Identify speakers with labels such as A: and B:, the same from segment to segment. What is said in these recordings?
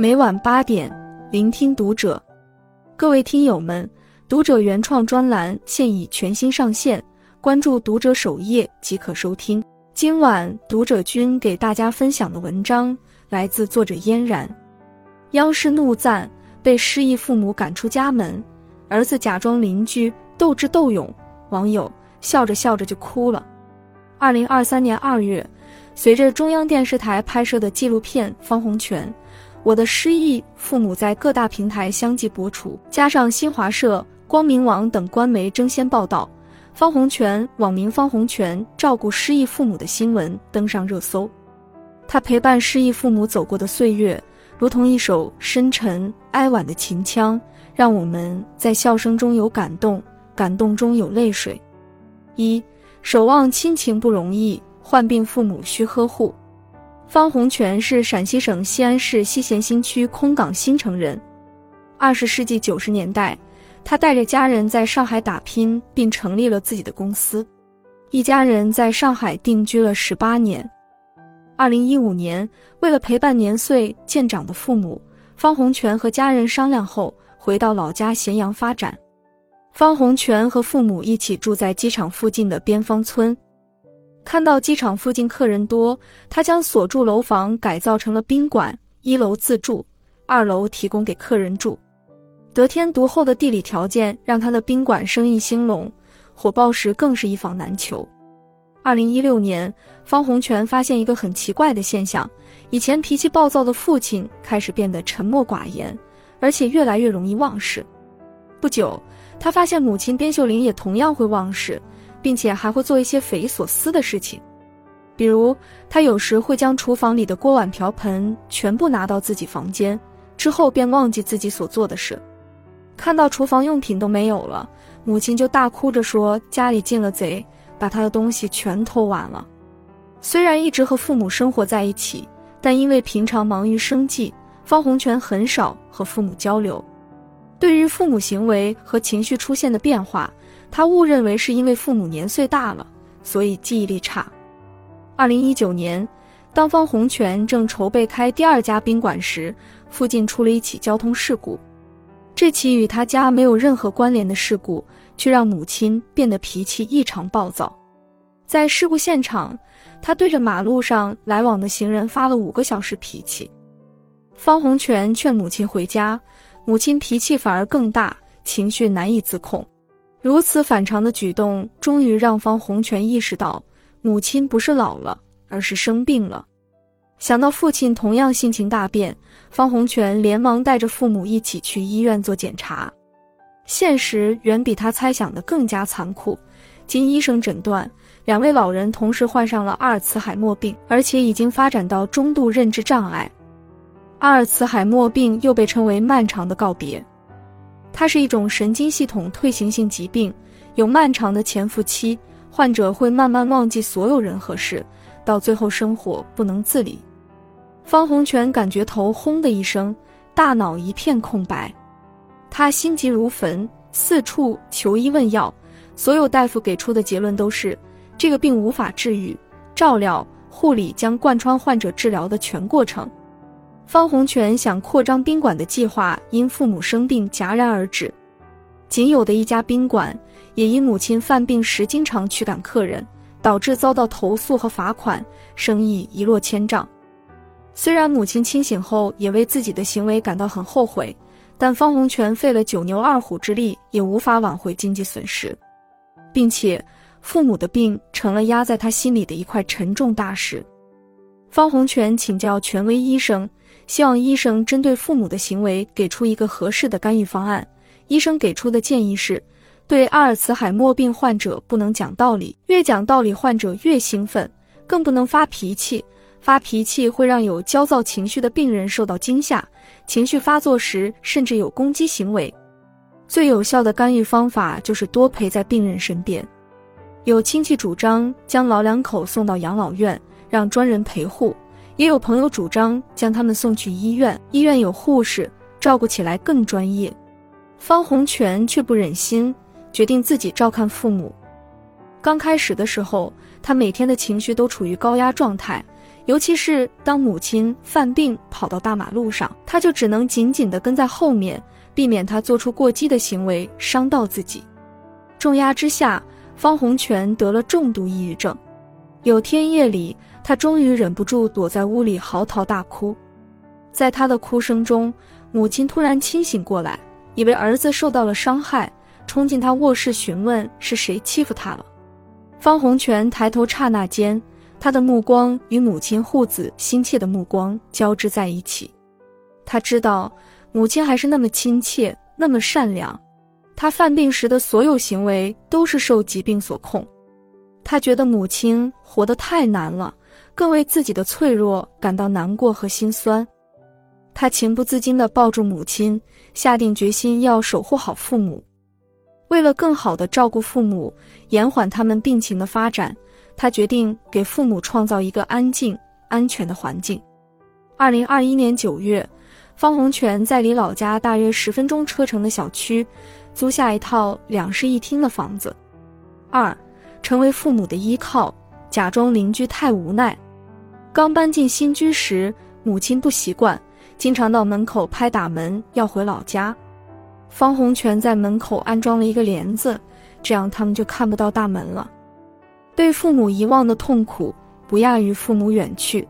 A: 每晚八点，聆听读者。各位听友们，读者原创专栏现已全新上线，关注读者首页即可收听。今晚读者君给大家分享的文章来自作者嫣然。央视怒赞被失忆父母赶出家门，儿子假装邻居斗智斗勇，网友笑着笑着就哭了。二零二三年二月。随着中央电视台拍摄的纪录片《方洪泉：我的失忆父母》在各大平台相继播出，加上新华社、光明网等官媒争先报道，方洪泉（网名方洪泉）照顾失忆父母的新闻登上热搜。他陪伴失忆父母走过的岁月，如同一首深沉哀婉的琴腔，让我们在笑声中有感动，感动中有泪水。一守望亲情不容易。患病父母需呵护。方洪全是陕西省西安市西咸新区空港新城人。二十世纪九十年代，他带着家人在上海打拼，并成立了自己的公司。一家人在上海定居了十八年。二零一五年，为了陪伴年岁渐长的父母，方洪全和家人商量后回到老家咸阳发展。方洪全和父母一起住在机场附近的边芳村。看到机场附近客人多，他将所住楼房改造成了宾馆，一楼自住，二楼提供给客人住。得天独厚的地理条件让他的宾馆生意兴隆，火爆时更是一房难求。二零一六年，方洪泉发现一个很奇怪的现象：以前脾气暴躁的父亲开始变得沉默寡言，而且越来越容易忘事。不久，他发现母亲边秀玲也同样会忘事。并且还会做一些匪夷所思的事情，比如他有时会将厨房里的锅碗瓢盆全部拿到自己房间，之后便忘记自己所做的事。看到厨房用品都没有了，母亲就大哭着说家里进了贼，把他的东西全偷完了。虽然一直和父母生活在一起，但因为平常忙于生计，方洪泉很少和父母交流。对于父母行为和情绪出现的变化。他误认为是因为父母年岁大了，所以记忆力差。二零一九年，当方洪泉正筹备开第二家宾馆时，附近出了一起交通事故。这起与他家没有任何关联的事故，却让母亲变得脾气异常暴躁。在事故现场，他对着马路上来往的行人发了五个小时脾气。方洪泉劝母亲回家，母亲脾气反而更大，情绪难以自控。如此反常的举动，终于让方洪泉意识到，母亲不是老了，而是生病了。想到父亲同样性情大变，方洪泉连忙带着父母一起去医院做检查。现实远比他猜想的更加残酷。经医生诊断，两位老人同时患上了阿尔茨海默病，而且已经发展到中度认知障碍。阿尔茨海默病又被称为漫长的告别。它是一种神经系统退行性疾病，有漫长的潜伏期，患者会慢慢忘记所有人和事，到最后生活不能自理。方洪泉感觉头轰的一声，大脑一片空白，他心急如焚，四处求医问药，所有大夫给出的结论都是这个病无法治愈，照料、护理将贯穿患者治疗的全过程。方洪泉想扩张宾馆的计划因父母生病戛然而止，仅有的一家宾馆也因母亲犯病时经常驱赶客人，导致遭到投诉和罚款，生意一落千丈。虽然母亲清醒后也为自己的行为感到很后悔，但方洪泉费了九牛二虎之力也无法挽回经济损失，并且父母的病成了压在他心里的一块沉重大石。方洪泉请教权威医生。希望医生针对父母的行为给出一个合适的干预方案。医生给出的建议是，对阿尔茨海默病患者不能讲道理，越讲道理患者越兴奋，更不能发脾气，发脾气会让有焦躁情绪的病人受到惊吓，情绪发作时甚至有攻击行为。最有效的干预方法就是多陪在病人身边。有亲戚主张将老两口送到养老院，让专人陪护。也有朋友主张将他们送去医院，医院有护士照顾起来更专业。方洪泉却不忍心，决定自己照看父母。刚开始的时候，他每天的情绪都处于高压状态，尤其是当母亲犯病跑到大马路上，他就只能紧紧地跟在后面，避免他做出过激的行为伤到自己。重压之下，方洪泉得了重度抑郁症。有天夜里，他终于忍不住躲在屋里嚎啕大哭。在他的哭声中，母亲突然清醒过来，以为儿子受到了伤害，冲进他卧室询问是谁欺负他了。方洪泉抬头刹那间。他的目光与母亲护子心切的目光交织在一起，他知道母亲还是那么亲切，那么善良。他犯病时的所有行为都是受疾病所控。他觉得母亲活得太难了，更为自己的脆弱感到难过和心酸。他情不自禁地抱住母亲，下定决心要守护好父母。为了更好地照顾父母，延缓他们病情的发展。他决定给父母创造一个安静、安全的环境。二零二一年九月，方洪泉在离老家大约十分钟车程的小区租下一套两室一厅的房子。二，成为父母的依靠，假装邻居太无奈。刚搬进新居时，母亲不习惯，经常到门口拍打门要回老家。方洪泉在门口安装了一个帘子，这样他们就看不到大门了。被父母遗忘的痛苦不亚于父母远去，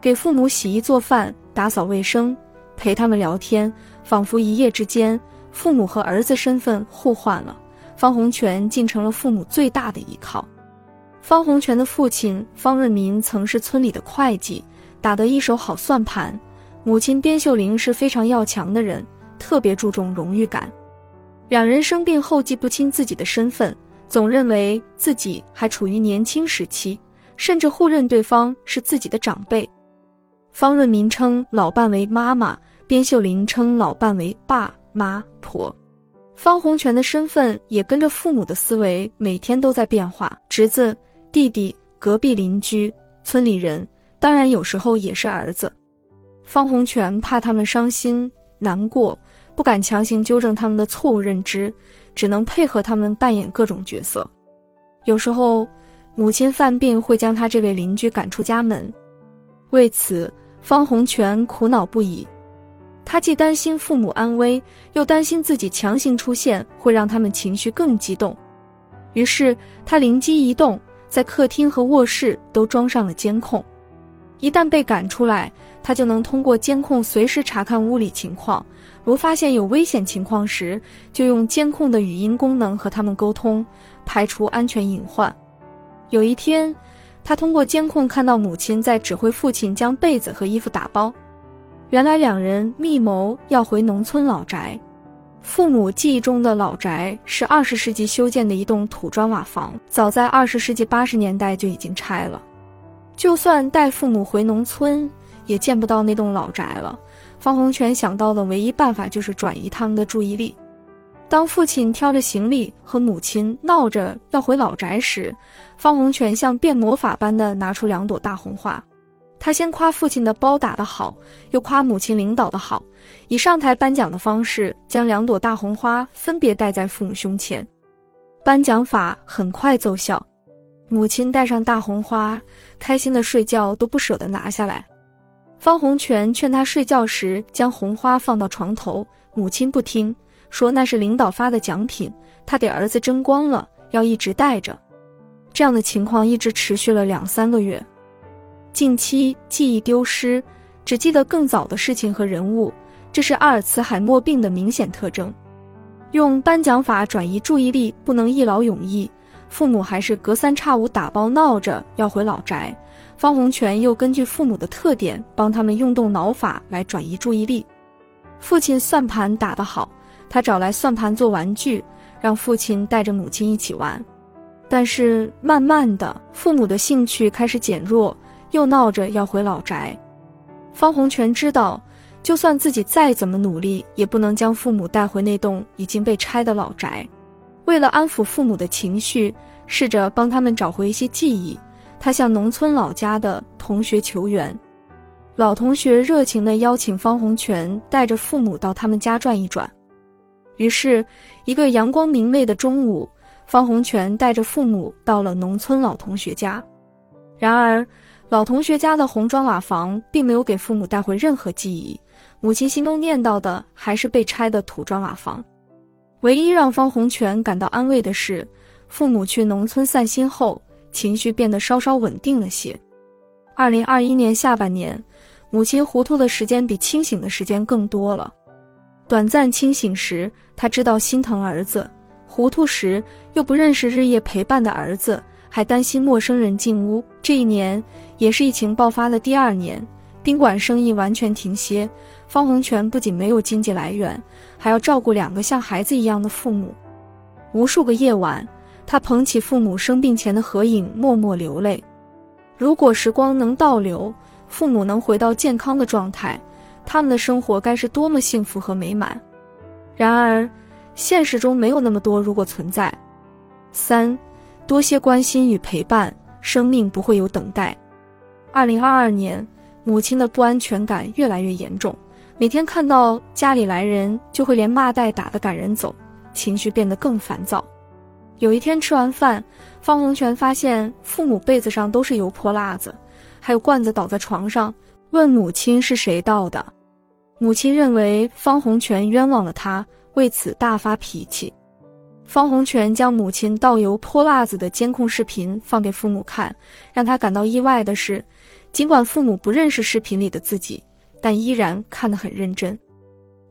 A: 给父母洗衣做饭、打扫卫生、陪他们聊天，仿佛一夜之间，父母和儿子身份互换了。方洪泉竟成了父母最大的依靠。方洪泉的父亲方润民曾是村里的会计，打得一手好算盘。母亲边秀玲是非常要强的人，特别注重荣誉感。两人生病后记不清自己的身份。总认为自己还处于年轻时期，甚至互认对方是自己的长辈。方润民称老伴为妈妈，边秀玲称老伴为爸妈婆。方洪泉的身份也跟着父母的思维每天都在变化：侄子、弟弟、隔壁邻居、村里人，当然有时候也是儿子。方洪泉怕他们伤心难过，不敢强行纠正他们的错误认知。只能配合他们扮演各种角色。有时候，母亲犯病会将他这位邻居赶出家门，为此方洪泉苦恼不已。他既担心父母安危，又担心自己强行出现会让他们情绪更激动。于是他灵机一动，在客厅和卧室都装上了监控。一旦被赶出来，他就能通过监控随时查看屋里情况。如发现有危险情况时，就用监控的语音功能和他们沟通，排除安全隐患。有一天，他通过监控看到母亲在指挥父亲将被子和衣服打包。原来两人密谋要回农村老宅。父母记忆中的老宅是二十世纪修建的一栋土砖瓦房，早在二十世纪八十年代就已经拆了。就算带父母回农村，也见不到那栋老宅了。方洪泉想到的唯一办法就是转移他们的注意力。当父亲挑着行李和母亲闹着要回老宅时，方洪泉像变魔法般的拿出两朵大红花。他先夸父亲的包打得好，又夸母亲领导的好，以上台颁奖的方式将两朵大红花分别戴在父母胸前。颁奖法很快奏效，母亲戴上大红花，开心的睡觉都不舍得拿下来。方洪泉劝他睡觉时将红花放到床头，母亲不听，说那是领导发的奖品，他给儿子争光了，要一直戴着。这样的情况一直持续了两三个月。近期记忆丢失，只记得更早的事情和人物，这是阿尔茨海默病的明显特征。用颁奖法转移注意力不能一劳永逸，父母还是隔三差五打包闹着要回老宅。方洪泉又根据父母的特点，帮他们用动脑法来转移注意力。父亲算盘打得好，他找来算盘做玩具，让父亲带着母亲一起玩。但是慢慢的，父母的兴趣开始减弱，又闹着要回老宅。方洪泉知道，就算自己再怎么努力，也不能将父母带回那栋已经被拆的老宅。为了安抚父母的情绪，试着帮他们找回一些记忆。他向农村老家的同学求援，老同学热情地邀请方洪泉带着父母到他们家转一转。于是，一个阳光明媚的中午，方洪泉带着父母到了农村老同学家。然而，老同学家的红砖瓦房并没有给父母带回任何记忆，母亲心中念叨的还是被拆的土砖瓦房。唯一让方洪泉感到安慰的是，父母去农村散心后，情绪变得稍稍稳定了些。二零二一年下半年，母亲糊涂的时间比清醒的时间更多了。短暂清醒时，他知道心疼儿子；糊涂时，又不认识日夜陪伴的儿子，还担心陌生人进屋。这一年。也是疫情爆发的第二年，宾馆生意完全停歇。方洪泉不仅没有经济来源，还要照顾两个像孩子一样的父母。无数个夜晚，他捧起父母生病前的合影，默默流泪。如果时光能倒流，父母能回到健康的状态，他们的生活该是多么幸福和美满。然而，现实中没有那么多如果存在。三，多些关心与陪伴，生命不会有等待。二零二二年，母亲的不安全感越来越严重，每天看到家里来人就会连骂带打的赶人走，情绪变得更烦躁。有一天吃完饭，方洪泉发现父母被子上都是油泼辣子，还有罐子倒在床上，问母亲是谁倒的。母亲认为方洪泉冤枉了他，为此大发脾气。方洪泉将母亲倒油泼辣子的监控视频放给父母看，让他感到意外的是。尽管父母不认识视频里的自己，但依然看得很认真。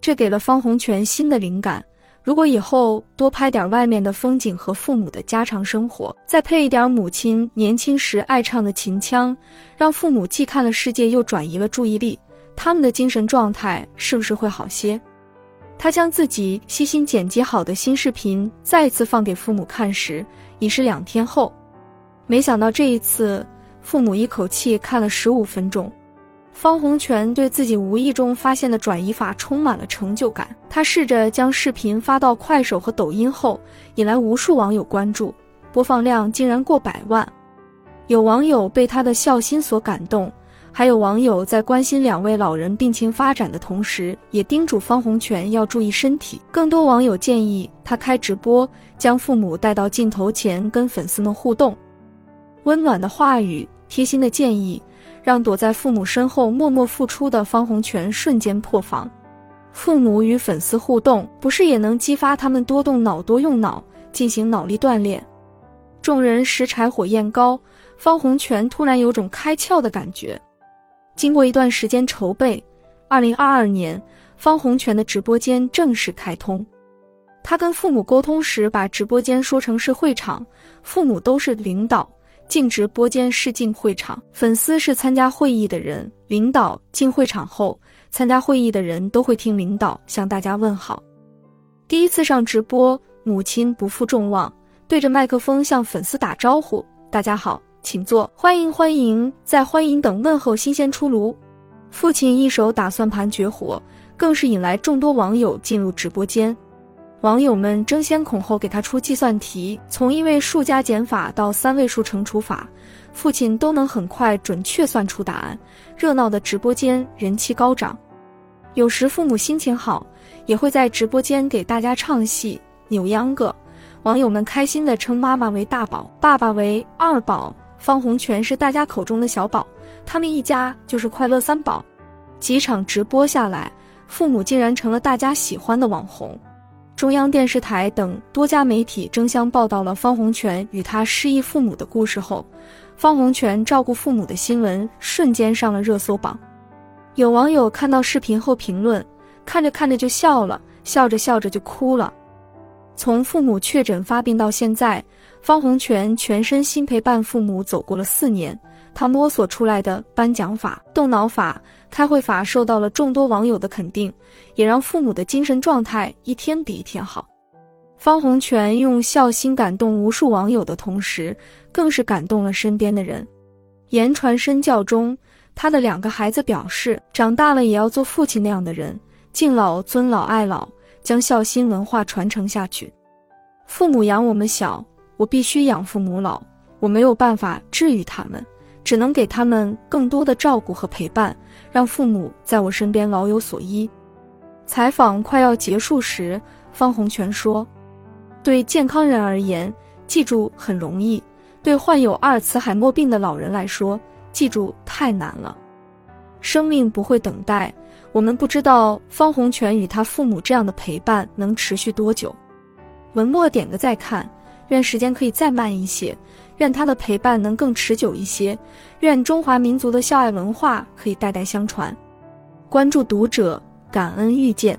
A: 这给了方洪泉新的灵感：如果以后多拍点外面的风景和父母的家常生活，再配一点母亲年轻时爱唱的秦腔，让父母既看了世界又转移了注意力，他们的精神状态是不是会好些？他将自己细心剪辑好的新视频再次放给父母看时，已是两天后。没想到这一次。父母一口气看了十五分钟，方洪泉对自己无意中发现的转移法充满了成就感。他试着将视频发到快手和抖音后，引来无数网友关注，播放量竟然过百万。有网友被他的孝心所感动，还有网友在关心两位老人病情发展的同时，也叮嘱方洪泉要注意身体。更多网友建议他开直播，将父母带到镜头前跟粉丝们互动。温暖的话语。贴心的建议，让躲在父母身后默默付出的方洪泉瞬间破防。父母与粉丝互动，不是也能激发他们多动脑、多用脑，进行脑力锻炼？众人拾柴火焰高，方洪泉突然有种开窍的感觉。经过一段时间筹备，二零二二年，方洪泉的直播间正式开通。他跟父母沟通时，把直播间说成是会场，父母都是领导。进直播间是进会场，粉丝是参加会议的人，领导进会场后，参加会议的人都会听领导向大家问好。第一次上直播，母亲不负众望，对着麦克风向粉丝打招呼：“大家好，请坐，欢迎欢迎，在欢迎等问候新鲜出炉。”父亲一手打算盘绝活，更是引来众多网友进入直播间。网友们争先恐后给他出计算题，从一位数加减法到三位数乘除法，父亲都能很快准确算出答案。热闹的直播间人气高涨，有时父母心情好，也会在直播间给大家唱戏、扭秧歌。网友们开心地称妈妈为大宝，爸爸为二宝，方洪泉是大家口中的小宝，他们一家就是快乐三宝。几场直播下来，父母竟然成了大家喜欢的网红。中央电视台等多家媒体争相报道了方洪泉与他失忆父母的故事后，方洪泉照顾父母的新闻瞬间上了热搜榜。有网友看到视频后评论：“看着看着就笑了，笑着笑着就哭了。”从父母确诊发病到现在，方洪泉全身心陪伴父母走过了四年。他摸索出来的颁奖法、动脑法、开会法受到了众多网友的肯定，也让父母的精神状态一天比一天好。方洪泉用孝心感动无数网友的同时，更是感动了身边的人。言传身教中，他的两个孩子表示，长大了也要做父亲那样的人，敬老、尊老、爱老，将孝心文化传承下去。父母养我们小，我必须养父母老，我没有办法治愈他们。只能给他们更多的照顾和陪伴，让父母在我身边老有所依。采访快要结束时，方洪泉说：“对健康人而言，记住很容易；对患有阿尔茨海默病的老人来说，记住，太难了。生命不会等待，我们不知道方洪泉与他父母这样的陪伴能持续多久。文末点个再看，愿时间可以再慢一些，愿他的陪伴能更持久一些，愿中华民族的孝爱文化可以代代相传。关注读者，感恩遇见。